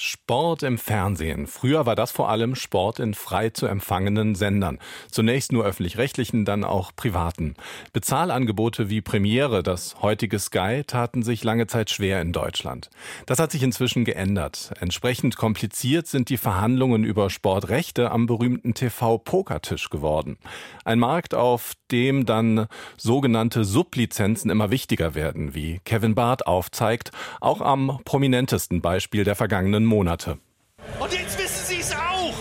Sport im Fernsehen. Früher war das vor allem Sport in frei zu empfangenen Sendern. Zunächst nur öffentlich-rechtlichen, dann auch privaten. Bezahlangebote wie Premiere, das heutige Sky, taten sich lange Zeit schwer in Deutschland. Das hat sich inzwischen geändert. Entsprechend kompliziert sind die Verhandlungen über Sportrechte am berühmten TV-Pokertisch geworden. Ein Markt, auf dem dann sogenannte Sublizenzen immer wichtiger werden, wie Kevin Barth aufzeigt, auch am prominentesten Beispiel der vergangenen Monate. Und jetzt wissen Sie es auch.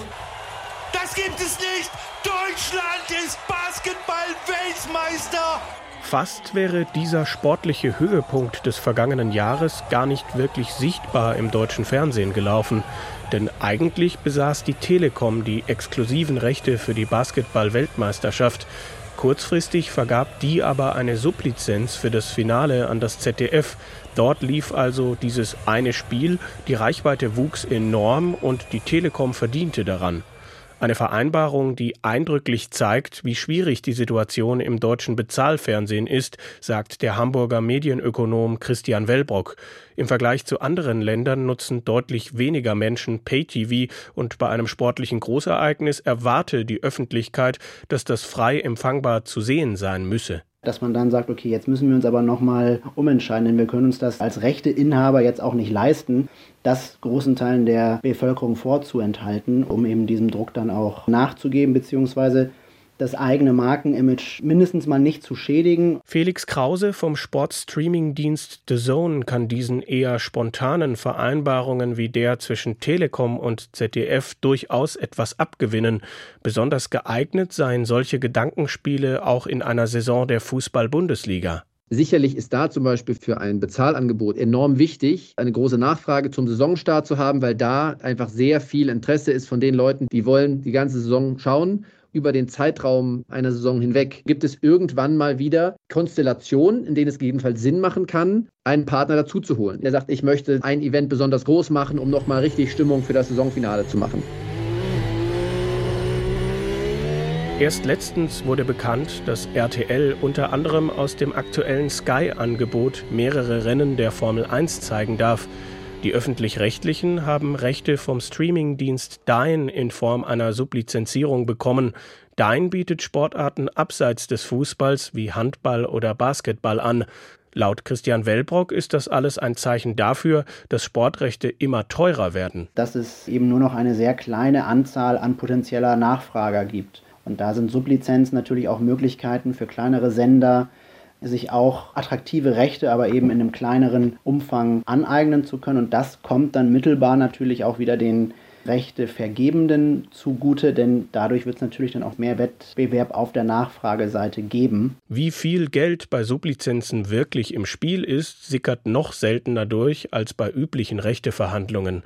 Das gibt es nicht. Deutschland ist Basketball-Weltmeister. Fast wäre dieser sportliche Höhepunkt des vergangenen Jahres gar nicht wirklich sichtbar im deutschen Fernsehen gelaufen. Denn eigentlich besaß die Telekom die exklusiven Rechte für die Basketball-Weltmeisterschaft. Kurzfristig vergab die aber eine Sublizenz für das Finale an das ZDF. Dort lief also dieses eine Spiel, die Reichweite wuchs enorm und die Telekom verdiente daran. Eine Vereinbarung, die eindrücklich zeigt, wie schwierig die Situation im deutschen Bezahlfernsehen ist, sagt der Hamburger Medienökonom Christian Wellbrock. Im Vergleich zu anderen Ländern nutzen deutlich weniger Menschen Pay-TV und bei einem sportlichen Großereignis erwarte die Öffentlichkeit, dass das frei empfangbar zu sehen sein müsse dass man dann sagt, okay, jetzt müssen wir uns aber nochmal umentscheiden, denn wir können uns das als Rechteinhaber jetzt auch nicht leisten, das großen Teilen der Bevölkerung vorzuenthalten, um eben diesem Druck dann auch nachzugeben, beziehungsweise das eigene Markenimage mindestens mal nicht zu schädigen. Felix Krause vom Sportstreaming-Dienst The Zone kann diesen eher spontanen Vereinbarungen wie der zwischen Telekom und ZDF durchaus etwas abgewinnen. Besonders geeignet seien solche Gedankenspiele auch in einer Saison der Fußball-Bundesliga. Sicherlich ist da zum Beispiel für ein Bezahlangebot enorm wichtig, eine große Nachfrage zum Saisonstart zu haben, weil da einfach sehr viel Interesse ist von den Leuten, die wollen die ganze Saison schauen über den Zeitraum einer Saison hinweg gibt es irgendwann mal wieder Konstellationen, in denen es gegebenenfalls Sinn machen kann, einen Partner dazuzuholen. Der sagt, ich möchte ein Event besonders groß machen, um nochmal richtig Stimmung für das Saisonfinale zu machen. Erst letztens wurde bekannt, dass RTL unter anderem aus dem aktuellen Sky-Angebot mehrere Rennen der Formel 1 zeigen darf. Die öffentlich-rechtlichen haben Rechte vom Streamingdienst Dine in Form einer Sublizenzierung bekommen. Dine bietet Sportarten abseits des Fußballs wie Handball oder Basketball an. Laut Christian Wellbrock ist das alles ein Zeichen dafür, dass Sportrechte immer teurer werden. Dass es eben nur noch eine sehr kleine Anzahl an potenzieller Nachfrager gibt. Und da sind Sublizenzen natürlich auch Möglichkeiten für kleinere Sender, sich auch attraktive Rechte, aber eben in einem kleineren Umfang aneignen zu können. Und das kommt dann mittelbar natürlich auch wieder den Rechtevergebenden zugute, denn dadurch wird es natürlich dann auch mehr Wettbewerb auf der Nachfrageseite geben. Wie viel Geld bei Sublizenzen wirklich im Spiel ist, sickert noch seltener durch als bei üblichen Rechteverhandlungen.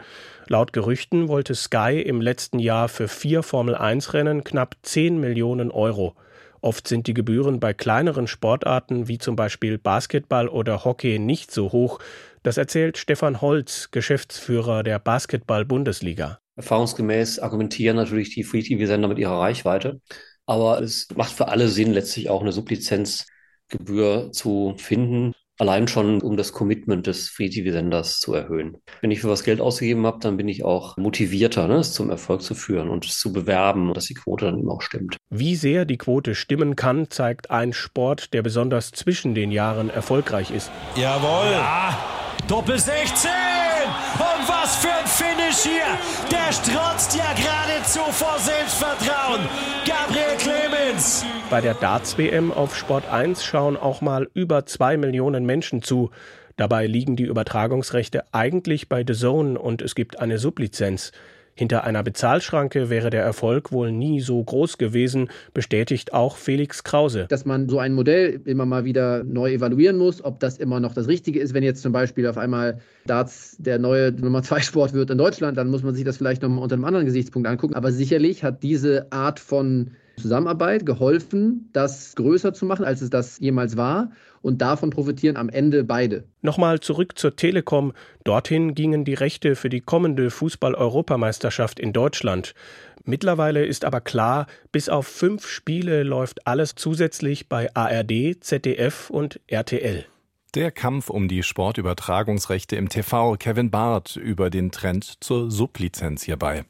Laut Gerüchten wollte Sky im letzten Jahr für vier Formel-1-Rennen knapp 10 Millionen Euro. Oft sind die Gebühren bei kleineren Sportarten wie zum Beispiel Basketball oder Hockey nicht so hoch. Das erzählt Stefan Holz, Geschäftsführer der Basketball-Bundesliga. Erfahrungsgemäß argumentieren natürlich die Free-TV-Sender mit ihrer Reichweite. Aber es macht für alle Sinn, letztlich auch eine Sublizenzgebühr zu finden. Allein schon, um das Commitment des Free-TV-Senders zu erhöhen. Wenn ich für was Geld ausgegeben habe, dann bin ich auch motivierter, ne, es zum Erfolg zu führen und es zu bewerben, dass die Quote dann eben auch stimmt. Wie sehr die Quote stimmen kann, zeigt ein Sport, der besonders zwischen den Jahren erfolgreich ist. Jawohl! Ja, Doppel 16! Und was für ein Finish hier! Der strotzt ja geradezu vor Selbstvertrauen. Gabriel Clemens. Bei der Darts-WM auf Sport 1 schauen auch mal über zwei Millionen Menschen zu. Dabei liegen die Übertragungsrechte eigentlich bei The Zone und es gibt eine Sublizenz. Hinter einer Bezahlschranke wäre der Erfolg wohl nie so groß gewesen, bestätigt auch Felix Krause. Dass man so ein Modell immer mal wieder neu evaluieren muss, ob das immer noch das Richtige ist. Wenn jetzt zum Beispiel auf einmal Darts der neue Nummer 2 Sport wird in Deutschland, dann muss man sich das vielleicht nochmal unter einem anderen Gesichtspunkt angucken. Aber sicherlich hat diese Art von Zusammenarbeit geholfen, das größer zu machen, als es das jemals war. Und davon profitieren am Ende beide. Nochmal zurück zur Telekom. Dorthin gingen die Rechte für die kommende Fußball-Europameisterschaft in Deutschland. Mittlerweile ist aber klar, bis auf fünf Spiele läuft alles zusätzlich bei ARD, ZDF und RTL. Der Kampf um die Sportübertragungsrechte im TV. Kevin Barth über den Trend zur Sublizenz hierbei.